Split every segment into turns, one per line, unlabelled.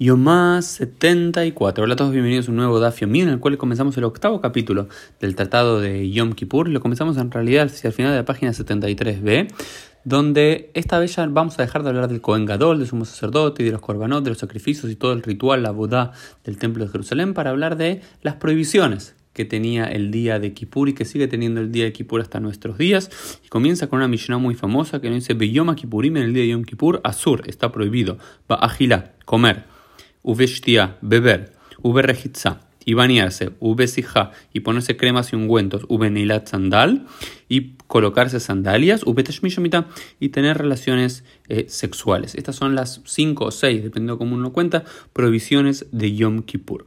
Yomá 74. Hola a todos, bienvenidos a un nuevo Dafio Min, en el cual comenzamos el octavo capítulo del Tratado de Yom Kippur. Lo comenzamos en realidad hacia el final de la página 73b, donde esta vez ya vamos a dejar de hablar del Kohen Gadol, del sumo sacerdote y de los korbanot, de los sacrificios y todo el ritual, la boda del Templo de Jerusalén, para hablar de las prohibiciones que tenía el día de Kippur y que sigue teniendo el día de Kippur hasta nuestros días. Comienza con una Mishnah muy famosa que nos dice: Beyoma Kippurim en el día de Yom Kippur, Azur, está prohibido. Va agila, comer uveshtia, beber, uberrejitza, y bañarse, y ponerse cremas y ungüentos, uvenilat sandal, y colocarse sandalias, uveteshmishamita, y tener relaciones eh, sexuales. Estas son las cinco o seis, dependiendo de cómo uno cuenta, prohibiciones de Yom Kippur.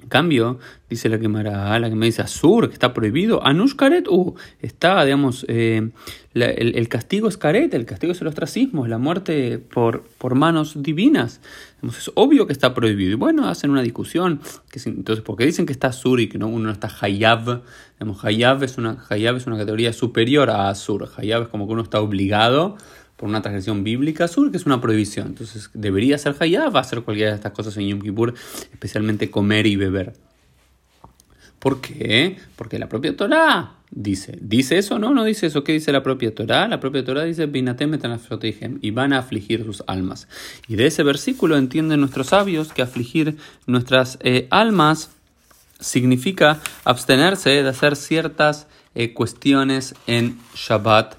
En cambio, dice la que la que me dice Azur, que está prohibido, Anush Karet, uh, está, digamos, eh, el, castigo es Karet, el castigo es el ostracismo, la muerte por, por manos divinas. es obvio que está prohibido. Y bueno, hacen una discusión, que entonces, porque dicen que está Azur y que no, uno no está Hayav. Digamos, Hayav es, una, Hayav es una categoría superior a Azur. Hayav es como que uno está obligado por una transgresión bíblica sur, que es una prohibición. Entonces, debería ser hayab, va a hacer cualquiera de estas cosas en Yom Kippur, especialmente comer y beber. ¿Por qué? Porque la propia Torah dice, ¿dice eso? No, no dice eso. ¿Qué dice la propia Torah? La propia Torah dice, y van a afligir sus almas. Y de ese versículo entienden nuestros sabios que afligir nuestras eh, almas significa abstenerse de hacer ciertas eh, cuestiones en Shabbat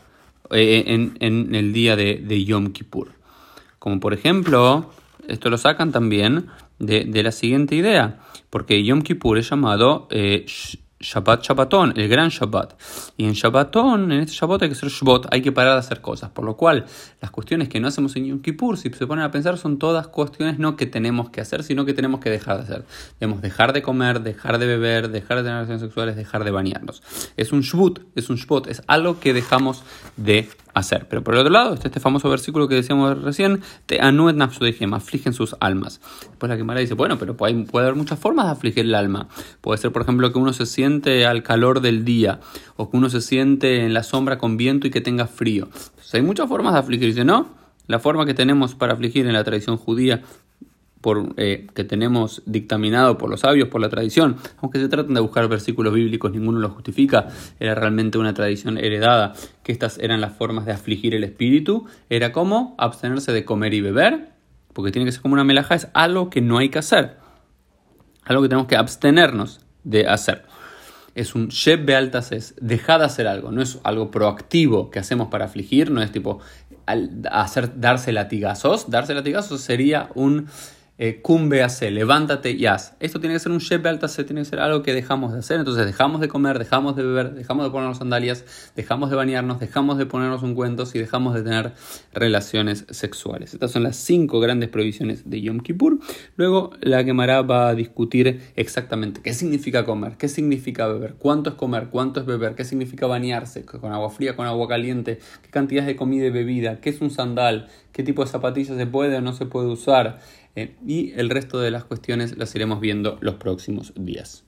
eh, en, el día de, Yom Kippur. Como por ejemplo, esto lo sacan también de, la siguiente idea, porque Yom Kippur es llamado eh, Shabbat Shabbatón, el gran Shabbat. Y en Shabbatón, en este Shabbat hay que ser Shabbat, hay que parar de hacer cosas. Por lo cual, las cuestiones que no hacemos en Yom Kippur, si se ponen a pensar, son todas cuestiones no que tenemos que hacer, sino que tenemos que dejar de hacer. Debemos dejar de comer, dejar de beber, dejar de tener relaciones sexuales, dejar de bañarnos. Es un Shbut, es un Shbot, es algo que dejamos de hacer. Pero por el otro lado, este famoso versículo que decíamos recién, te anuet nafsudejem, afligen sus almas. Después la Gemara dice, bueno, pero puede, puede, haber muchas formas de afligir el alma. Puede ser, por ejemplo, que uno se siente al calor del día, o que uno se siente en la sombra con viento y que tenga frío. Entonces, hay muchas formas de afligir. Dice, no, la forma que tenemos para afligir en la tradición judía por, eh, que tenemos dictaminado por los sabios, por la tradición, aunque se traten de buscar versículos bíblicos, ninguno lo justifica, era realmente una tradición heredada, que estas eran las formas de afligir el espíritu, era como abstenerse de comer y beber, porque tiene que ser como una melaja, es algo que no hay que hacer, algo que tenemos que abstenernos de hacer. Es un sheb bealtas, es dejar de hacer algo, no es algo proactivo que hacemos para afligir, no es tipo hacer, darse latigazos, darse latigazos sería un eh, cumbe hace, levántate y haz. Esto tiene que ser un shep alta, tiene que ser algo que dejamos de hacer. Entonces dejamos de comer, dejamos de beber, dejamos de ponernos sandalias, dejamos de bañarnos, dejamos de ponernos ungüentos y dejamos de tener relaciones sexuales. Estas son las cinco grandes prohibiciones de Yom Kippur. Luego la Gemara va a discutir exactamente qué significa comer, qué significa beber, cuánto es comer, cuánto es beber, qué significa bañarse, con agua fría, con agua caliente, qué cantidad de comida y bebida, qué es un sandal, qué tipo de zapatillas se puede o no se puede usar. Eh, y el resto de las cuestiones las iremos viendo los próximos días.